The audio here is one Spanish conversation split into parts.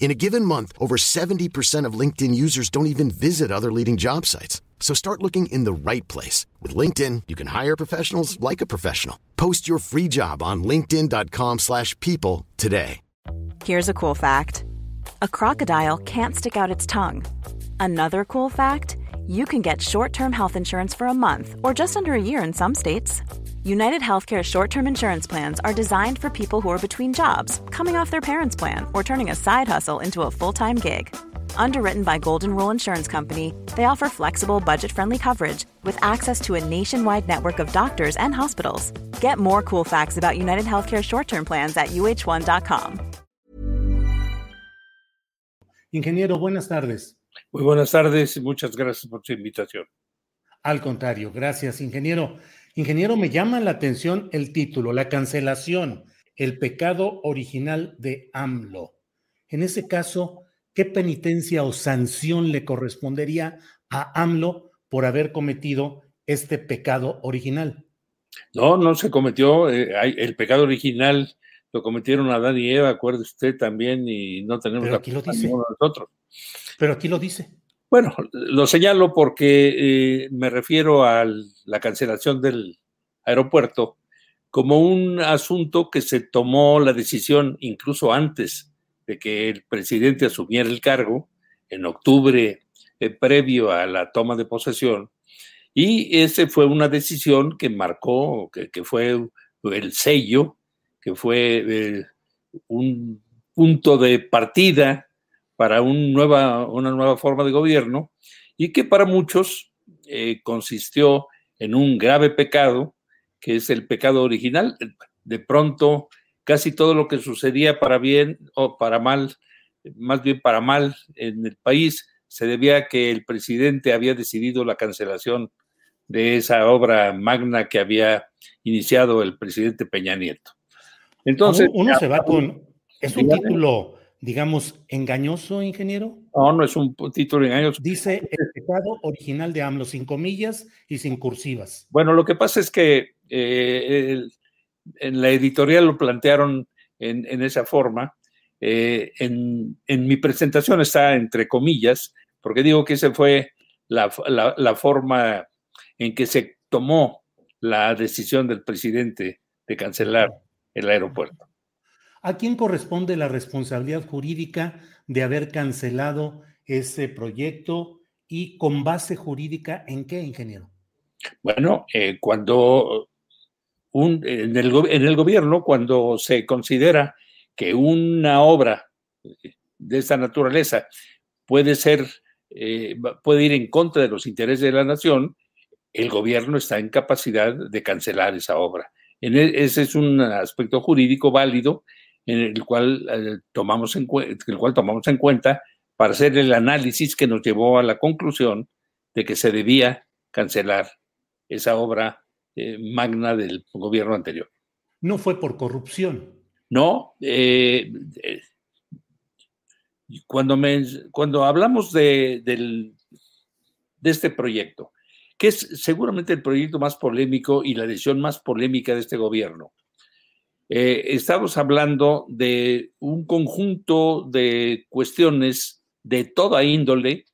In a given month, over 70% of LinkedIn users don't even visit other leading job sites. So start looking in the right place. With LinkedIn, you can hire professionals like a professional. Post your free job on linkedin.com slash people today. Here's a cool fact. A crocodile can't stick out its tongue. Another cool fact, you can get short-term health insurance for a month or just under a year in some states. United Healthcare short term insurance plans are designed for people who are between jobs, coming off their parents' plan, or turning a side hustle into a full time gig. Underwritten by Golden Rule Insurance Company, they offer flexible, budget friendly coverage with access to a nationwide network of doctors and hospitals. Get more cool facts about United Healthcare short term plans at uh1.com. Ingeniero, buenas tardes. Muy buenas tardes y muchas gracias por su invitación. Al contrario, gracias, ingeniero. Ingeniero, me llama la atención el título, la cancelación, el pecado original de AMLO. En ese caso, ¿qué penitencia o sanción le correspondería a AMLO por haber cometido este pecado original? No, no se cometió. Eh, el pecado original lo cometieron Adán y Eva, acuerde usted también, y no tenemos Pero aquí lo dice. nosotros. Pero aquí lo dice. Bueno, lo señalo porque eh, me refiero a la cancelación del aeropuerto como un asunto que se tomó la decisión incluso antes de que el presidente asumiera el cargo, en octubre eh, previo a la toma de posesión, y esa fue una decisión que marcó, que, fue el sello, que fue eh, un punto de partida para un nueva, una nueva forma de gobierno y que para muchos eh, consistió en un grave pecado, que es el pecado original. De pronto, casi todo lo que sucedía para bien o para mal, más bien para mal en el país, se debía a que el presidente había decidido la cancelación de esa obra magna que había iniciado el presidente Peña Nieto. Entonces, uno, se va con, es un título digamos, engañoso, ingeniero? No, no es un título engañoso. Dice el pecado original de AMLO, sin comillas y sin cursivas. Bueno, lo que pasa es que eh, en la editorial lo plantearon en, esa forma. Eh, en, mi presentación está entre comillas, porque digo que esa fue la, la forma en que se tomó la decisión del presidente de cancelar el aeropuerto. ¿A quién corresponde la responsabilidad jurídica de haber cancelado ese proyecto y con base jurídica en qué, ingeniero? Bueno, eh, cuando un, en, el, en, el, gobierno, cuando se considera que una obra de esta naturaleza puede ser, eh, puede ir en contra de los intereses de la nación, el gobierno está en capacidad de cancelar esa obra. En e, ese es un aspecto jurídico válido en el cual, eh, tomamos en el cual tomamos en cuenta para hacer el análisis que nos llevó a la conclusión de que se debía cancelar esa obra eh, magna del gobierno anterior. No fue por corrupción. No, eh, cuando, me, cuando hablamos de, de este proyecto, que es seguramente el proyecto más polémico y la decisión más polémica de este gobierno, eh, estamos hablando de un conjunto de cuestiones de toda índole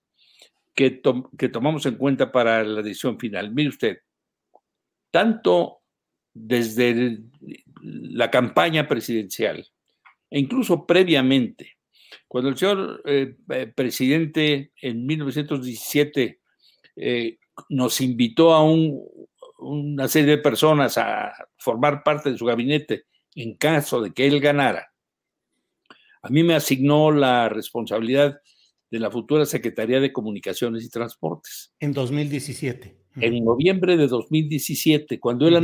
que, que tomamos en cuenta para la decisión final. Mire usted, tanto desde la campaña presidencial e incluso previamente, cuando el señor eh, eh, presidente en 1917 nos invitó a una serie de personas a formar parte de su gabinete en caso de que él ganara, a mí me asignó la responsabilidad de la futura Secretaría de Comunicaciones y Transportes. En 2017. En noviembre de 2017, cuando él,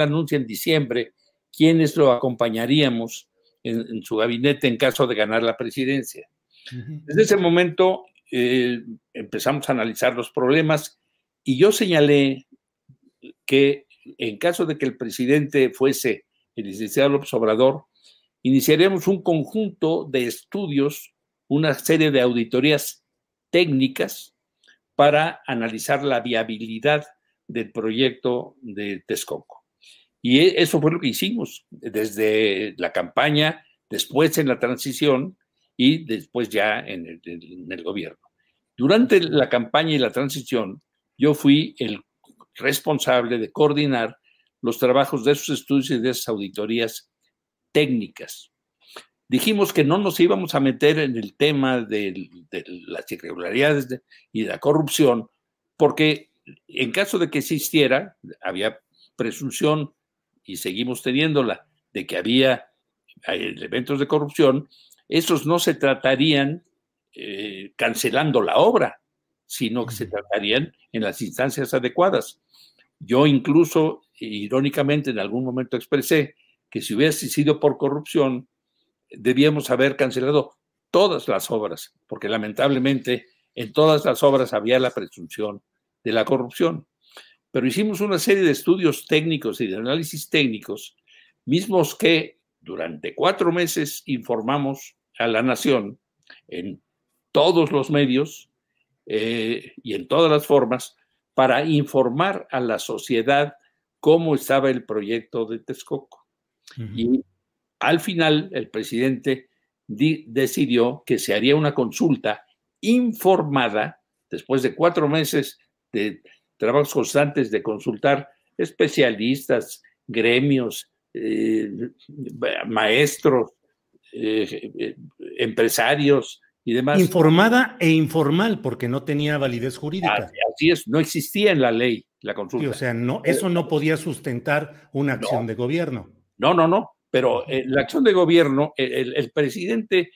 anuncia, en diciembre quiénes lo acompañaríamos en, su gabinete en caso de ganar la presidencia. Desde ese momento eh, empezamos a analizar los problemas y yo señalé que en caso de que el presidente fuese el licenciado López Obrador, iniciaríamos un conjunto de estudios, una serie de auditorías técnicas para analizar la viabilidad del proyecto de Texcoco. Y e, eso fue lo que hicimos desde la campaña, después en la transición y después ya en el, en el gobierno. Durante la campaña y la transición, yo fui el responsable de coordinar los trabajos de esos estudios y de esas auditorías técnicas. Dijimos que no nos íbamos a meter en el tema de, las irregularidades y la corrupción, porque en caso de que existiera, había presunción y seguimos teniéndola de que había elementos de corrupción, esos no se tratarían eh, cancelando la obra, sino que se tratarían en las instancias adecuadas. Yo incluso, irónicamente, en algún momento expresé que si hubiese sido por corrupción, debíamos haber cancelado todas las obras, porque lamentablemente en todas las obras había la presunción de la corrupción. Pero hicimos una serie de estudios técnicos y de análisis técnicos, mismos que durante cuatro meses informamos a la nación en todos los medios eh, y en todas las formas para informar a la sociedad cómo estaba el proyecto de Texcoco. Y al final el presidente decidió que se haría una consulta informada después de cuatro meses de trabajos constantes de consultar especialistas, gremios, eh, maestros, eh, eh, empresarios, y demás. Informada e informal, porque no tenía validez jurídica. Así, es, no existía en la ley la consulta. o sea, no, eso no podía sustentar una acción de gobierno. No, no, no, pero eh, la acción de gobierno, el, presidente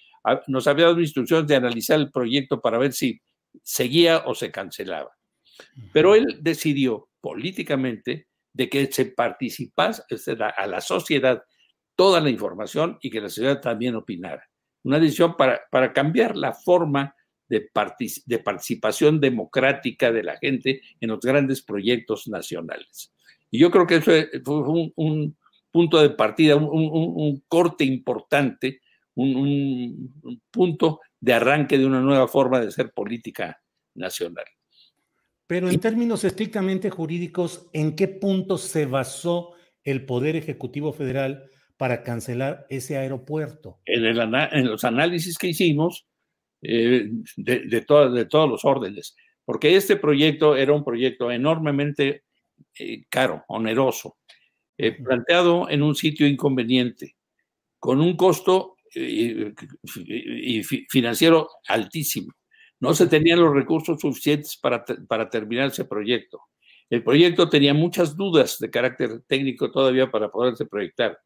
nos había dado instrucciones de analizar el proyecto para ver si seguía o se cancelaba. Pero él decidió políticamente de que se participase a la sociedad toda la información y que la sociedad también opinara una decisión para, para cambiar la forma de, de, participación democrática de la gente en los grandes proyectos nacionales. Y yo creo que eso fue un, punto de partida, un, corte importante, un, punto de arranque de una nueva forma de ser política nacional. Pero en términos estrictamente jurídicos, ¿en qué punto se basó el Poder Ejecutivo Federal para cancelar ese aeropuerto? En, en los análisis que hicimos eh, de, de, de, todos los órdenes, porque este proyecto era un proyecto enormemente eh, caro, oneroso, eh, planteado en un sitio inconveniente, con un costo y financiero altísimo. No se tenían los recursos suficientes para, para terminar ese proyecto. El proyecto tenía muchas dudas de carácter técnico todavía para poderse proyectar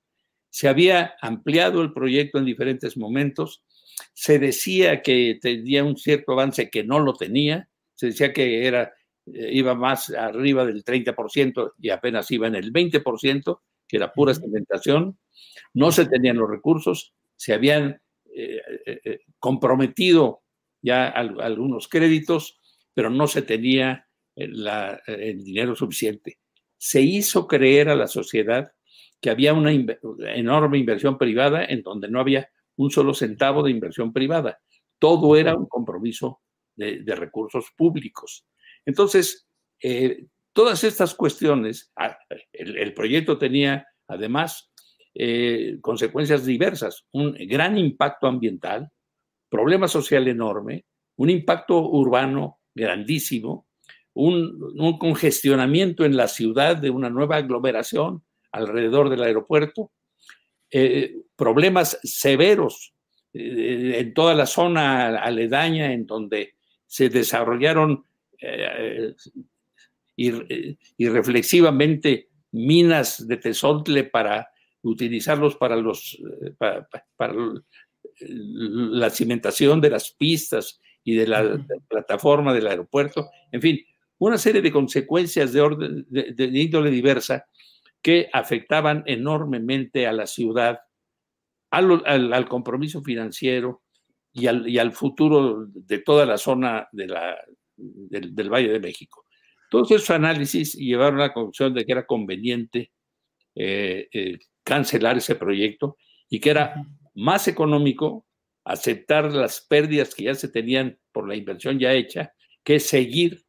se había ampliado el proyecto en diferentes momentos, se decía que tenía un cierto avance que no lo tenía, se decía que era, eh, iba más arriba del 30% y apenas iba en el 20%, que era pura cementación, no se tenían los recursos, se habían eh, eh, comprometido ya algunos créditos, pero no se tenía el dinero suficiente. Se hizo creer a la sociedad que había una enorme inversión privada en donde no había un solo centavo de inversión privada. Todo era un compromiso de, recursos públicos. Entonces, eh, todas estas cuestiones, ah, el, proyecto tenía además eh, consecuencias diversas, un gran impacto ambiental, problema social enorme, un impacto urbano grandísimo, un congestionamiento en la ciudad de una nueva aglomeración, alrededor del aeropuerto, eh, problemas severos eh, en toda la zona aledaña en donde se desarrollaron eh, irreflexivamente minas de tesontle para utilizarlos para, los, para, la cimentación de las pistas y de la, plataforma del aeropuerto, en fin, una serie de consecuencias de, orden, de índole diversa que afectaban enormemente a la ciudad, al, compromiso financiero y al, futuro de toda la zona de la, del, Valle de México. Todos esos análisis llevaron a la conclusión de que era conveniente eh, eh, cancelar ese proyecto y que era más económico aceptar las pérdidas que ya se tenían por la inversión ya hecha que seguir,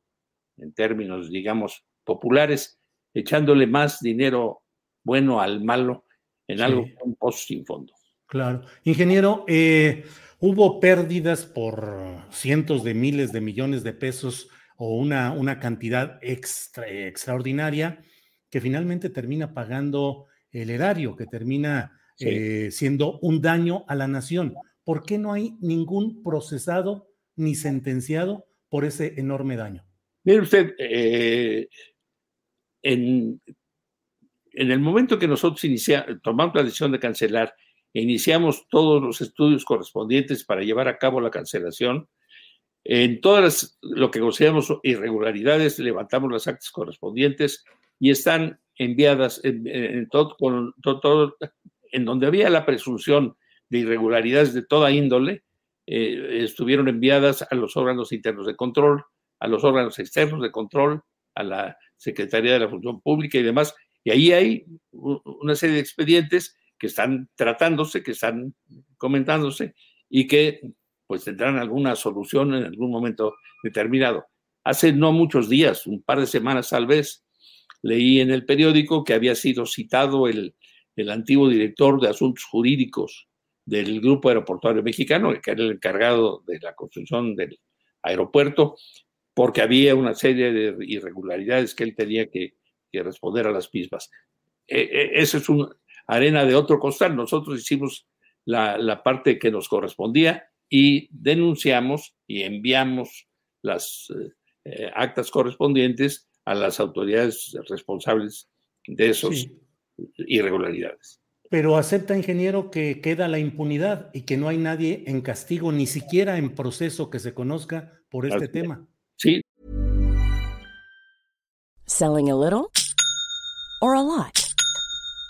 en términos, digamos, populares, echándole más dinero bueno al malo en algo un pozo sin fondo. Claro. Ingeniero, eh, hubo pérdidas por cientos de miles de millones de pesos o una, una cantidad extra, extraordinaria que finalmente termina pagando el erario, que termina eh, siendo un daño a la nación. ¿Por qué no hay ningún procesado ni sentenciado por ese enorme daño? Mire usted, eh, en, en, el momento que nosotros iniciamos, tomamos la decisión de cancelar iniciamos todos los estudios correspondientes para llevar a cabo la cancelación, en todas lo que consideramos irregularidades, levantamos las actas correspondientes y están enviadas en, todo, en donde había la presunción de irregularidades de toda índole, eh, estuvieron enviadas a los órganos internos de control, a los órganos externos de control, a la Secretaría de la Función Pública y demás. Y ahí hay una serie de expedientes están tratándose, que están comentándose y que pues tendrán alguna solución en algún momento determinado. Hace no muchos días, un par de semanas tal vez, leí en el periódico que había sido citado el, el antiguo director de asuntos jurídicos del Grupo Aeroportuario Mexicano, que era el encargado de la construcción del aeropuerto, porque había una serie de irregularidades que él tenía que, responder a las mismas. E, e, eso es una arena de otro costal. Nosotros hicimos la, parte que nos correspondía y denunciamos y enviamos las eh, eh, actas correspondientes a las autoridades responsables de esas irregularidades pero acepta, ingeniero, que queda la impunidad y que no hay nadie en castigo, ni siquiera en proceso que se conozca por este tema. Sí. Selling a little or a lot.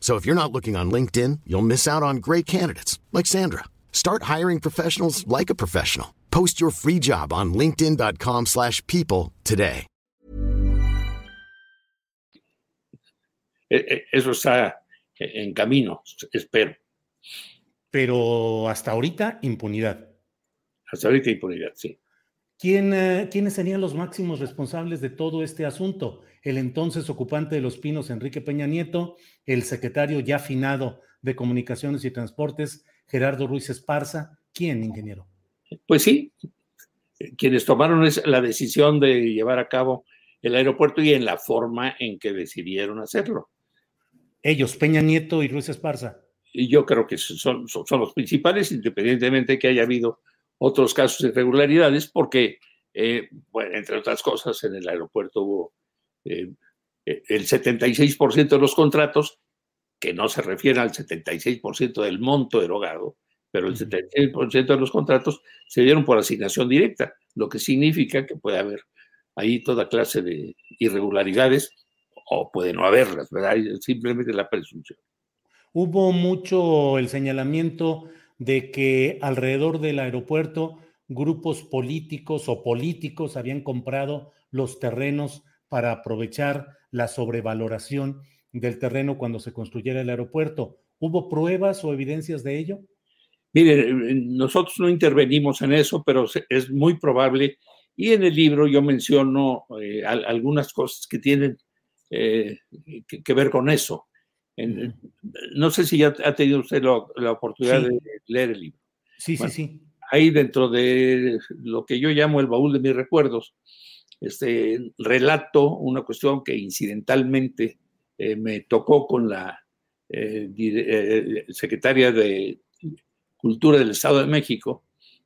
So if you're not looking on LinkedIn, you'll miss out on great candidates like Sandra. Start hiring professionals like a professional. Post your free job on linkedin.com/people today. Eso está en camino, espero. Pero hasta ahorita impunidad. Hasta ahorita impunidad, sí. ¿Quién, eh, ¿Quiénes serían los máximos responsables de todo este asunto? El entonces ocupante de Los Pinos, Enrique Peña Nieto, el secretario ya afinado de Comunicaciones y Transportes, Gerardo Ruiz Esparza. ¿Quién, ingeniero? Pues sí, quienes tomaron la decisión de llevar a cabo el aeropuerto y en la forma en que decidieron hacerlo. Ellos, Peña Nieto y Ruiz Esparza. Y yo creo que son, son los principales, independientemente de que haya habido otros casos de irregularidades, porque, eh, bueno, entre otras cosas, en el aeropuerto hubo eh, el 76% de los contratos, que no se refiere al 76% del monto erogado, pero el 76% de los contratos se dieron por asignación directa, lo que significa que puede haber ahí toda clase de irregularidades o puede no haberlas, ¿verdad? Simplemente la presunción. Hubo mucho el señalamiento de que alrededor del aeropuerto grupos políticos o políticos habían comprado los terrenos para aprovechar la sobrevaloración del terreno cuando se construyera el aeropuerto. ¿Hubo pruebas o evidencias de ello? Mire, nosotros no intervenimos en eso, pero es muy probable. Y en el libro yo menciono eh, algunas cosas que tienen eh, que, ver con eso. No sé si ya ha tenido usted la, oportunidad de leer el libro. Sí, sí, sí. Ahí dentro de lo que yo llamo el baúl de mis recuerdos, este relato una cuestión que incidentalmente eh, me tocó con la secretaria de Cultura del Estado de México,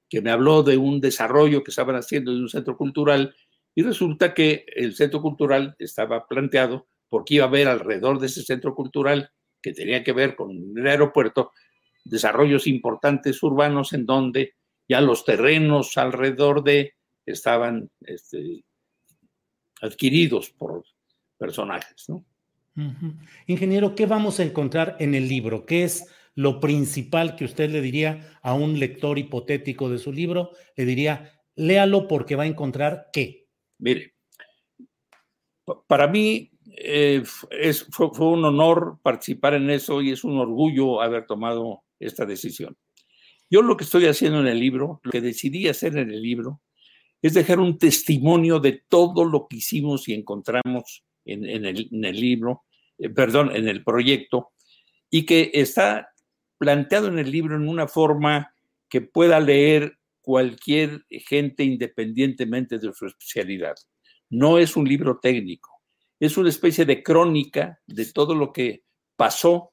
que me habló de un desarrollo que estaban haciendo de un centro cultural y resulta que el centro cultural estaba planteado porque iba a haber alrededor de ese centro cultural que tenía que ver con el aeropuerto desarrollos importantes urbanos en donde ya los terrenos alrededor de estaban este, adquiridos por personajes. ¿no? Ingeniero, ¿qué vamos a encontrar en el libro? ¿Qué es lo principal que usted le diría a un lector hipotético de su libro? Le diría, léalo porque va a encontrar qué. Mire, para mí eh, es, fue, un honor participar en eso y es un orgullo haber tomado esta decisión. Yo lo que estoy haciendo en el libro, lo que decidí hacer en el libro, es dejar un testimonio de todo lo que hicimos y encontramos en, el, libro, eh, perdón, en el proyecto, y que está planteado en el libro en una forma que pueda leer cualquier gente independientemente de su especialidad. No es un libro técnico, es una especie de crónica de todo lo que pasó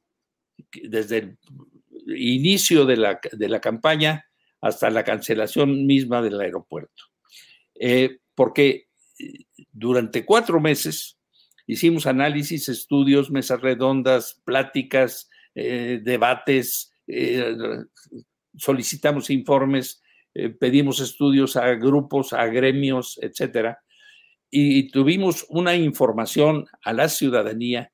desde el inicio de la, de la campaña hasta la cancelación misma del aeropuerto. Eh, porque eh, durante cuatro meses hicimos análisis, estudios, mesas redondas, pláticas, eh, debates, eh, solicitamos informes, pedimos estudios a grupos, a gremios, etcétera, y tuvimos una información a la ciudadanía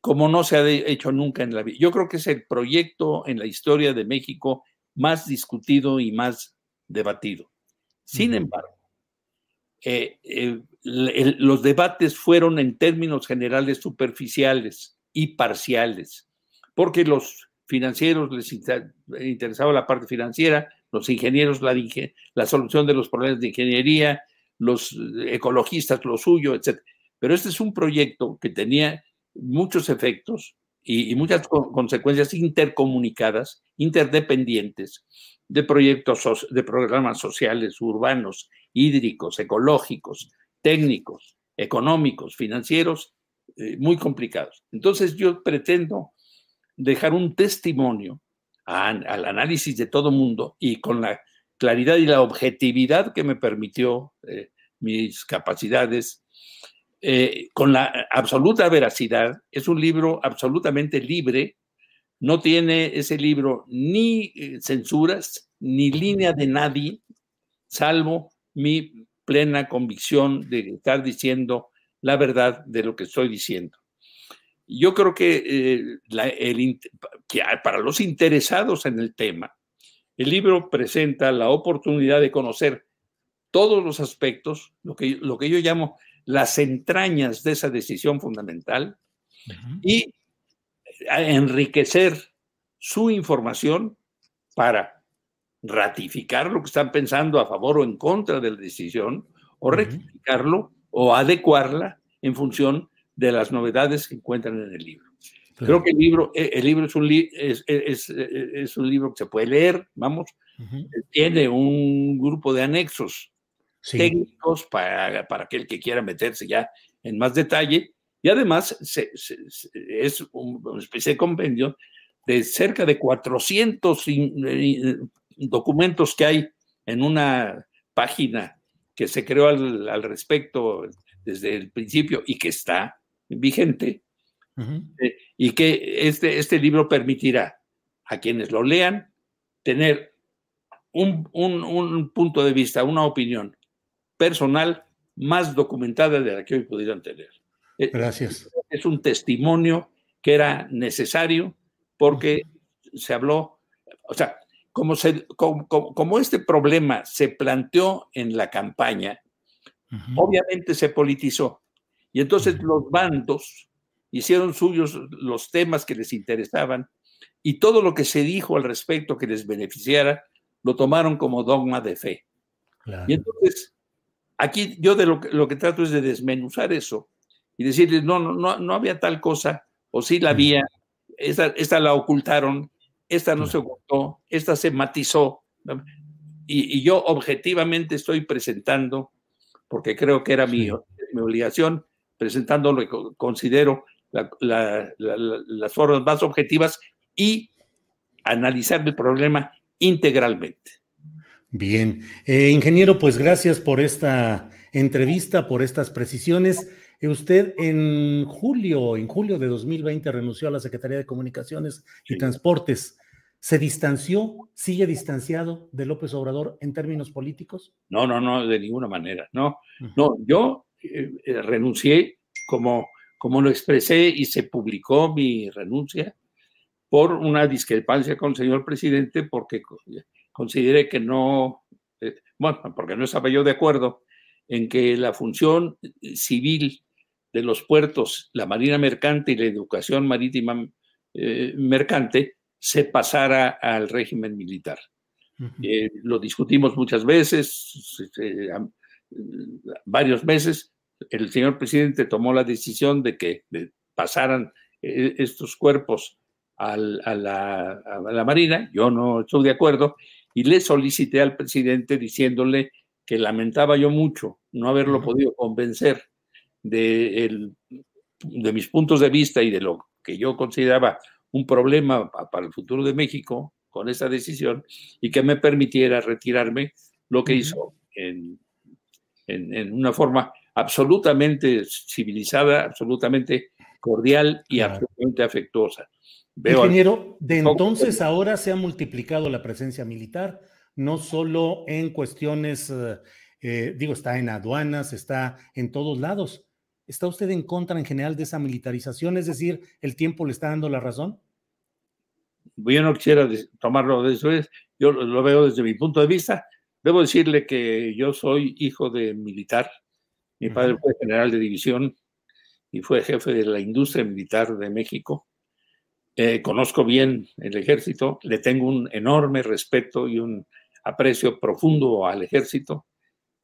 como no se ha hecho nunca en la vida. Yo creo que es el proyecto en la historia de México más discutido y más debatido. Sin embargo, los debates fueron en términos generales superficiales y parciales porque los financieros les interesaba la parte financiera, los ingenieros la, la solución de los problemas de ingeniería, los ecologistas lo suyo, etc. Pero este es un proyecto que tenía muchos efectos y, muchas consecuencias intercomunicadas, interdependientes, de proyectos, de programas sociales, urbanos, hídricos, ecológicos, técnicos, económicos, financieros, eh, muy complicados. Entonces yo pretendo dejar un testimonio al análisis de todo mundo y con la claridad y la objetividad que me permitió eh, mis capacidades, eh, con la absoluta veracidad. Es un libro absolutamente libre, no tiene ese libro ni eh, censuras, ni línea de nadie, salvo mi plena convicción de estar diciendo la verdad de lo que estoy diciendo. Yo creo que, eh, para los interesados en el tema, el libro presenta la oportunidad de conocer todos los aspectos, lo que, lo que yo llamo las entrañas de esa decisión fundamental y enriquecer su información para ratificar lo que están pensando a favor o en contra de la decisión, o rectificarlo o adecuarla en función de las novedades que encuentran en el libro. Creo que el libro, eh, el libro es, un es, es, es, un libro que se puede leer, vamos, tiene un grupo de anexos técnicos para, para aquel que quiera meterse ya en más detalle, y además es una especie de compendio de cerca de 400 eh, documentos que hay en una página que se creó al, al respecto desde el principio y que está vigente eh, y que este, este libro permitirá a quienes lo lean tener un, punto de vista, una opinión personal más documentada de la que hoy pudieran tener. Eh, Gracias. Es un testimonio que era necesario porque se habló, o sea, como, se, como, este problema se planteó en la campaña, obviamente se politizó. Y entonces los bandos hicieron suyos los temas que les interesaban y todo lo que se dijo al respecto que les beneficiara, lo tomaron como dogma de fe. Y entonces, aquí yo de lo que, lo que trato es de desmenuzar eso y decirles, no, no, no, no había tal cosa, o sí la había, esta, esta la ocultaron, esta no se ocultó, esta se matizó. Y, y, yo objetivamente estoy presentando, porque creo que era mi, mi obligación, presentando lo que considero la, la, la, las formas más objetivas y analizar el problema integralmente. Bien, eh, ingeniero, pues gracias por esta entrevista, por estas precisiones. Eh, usted en julio, en julio de 2020 renunció a la Secretaría de Comunicaciones y Transportes. ¿Se distanció, sigue distanciado de López Obrador en términos políticos? No, no, no, de ninguna manera. No, no, yo eh, renuncié como, como lo expresé y se publicó mi renuncia por una discrepancia con el señor presidente porque consideré que no, eh, bueno, porque no estaba yo de acuerdo en que la función civil de los puertos, la marina mercante y la educación marítima eh, mercante se pasara al régimen militar. eh, lo discutimos muchas veces, eh, varios meses. El señor presidente tomó la decisión de que pasaran eh, estos cuerpos al, a, la, a, la, Marina. Yo no estoy de acuerdo y le solicité al presidente diciéndole que lamentaba yo mucho no haberlo uh -huh. podido convencer de, el, de mis puntos de vista y de lo que yo consideraba un problema para el futuro de México con esa decisión y que me permitiera retirarme, lo que uh -huh. hizo en, en, en, una forma absolutamente civilizada, absolutamente cordial y claro. absolutamente afectuosa. Veo Ingeniero, de entonces ahora se ha multiplicado la presencia militar, no solo en cuestiones, eh, digo, está en aduanas, está en todos lados. ¿Está usted en contra en general de esa militarización? Es decir, ¿el tiempo le está dando la razón? Yo no quisiera tomarlo de eso, yo lo veo desde mi punto de vista. Debo decirle que yo soy hijo de militar. Mi padre fue general de división y fue jefe de la industria militar de México. Eh, conozco bien el ejército, le tengo un enorme respeto y un aprecio profundo al ejército,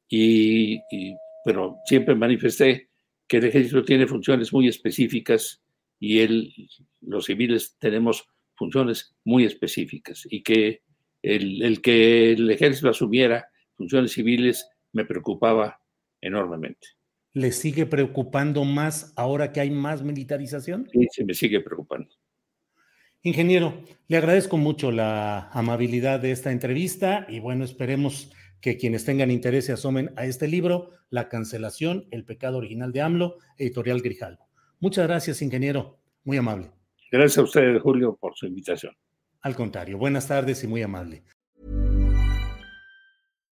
y, y, pero siempre manifesté que el ejército tiene funciones muy específicas y él, los civiles tenemos funciones muy específicas y que el, el que el ejército asumiera funciones civiles me preocupaba enormemente. ¿Le sigue preocupando más ahora que hay más militarización? Sí, se me sigue preocupando. Ingeniero, le agradezco mucho la amabilidad de esta entrevista y bueno, esperemos que quienes tengan interés se asomen a este libro, La cancelación, el pecado original de AMLO, editorial Grijalvo. Muchas gracias, ingeniero. Muy amable. Gracias a usted, Julio, por su invitación. Al contrario, buenas tardes y muy amable.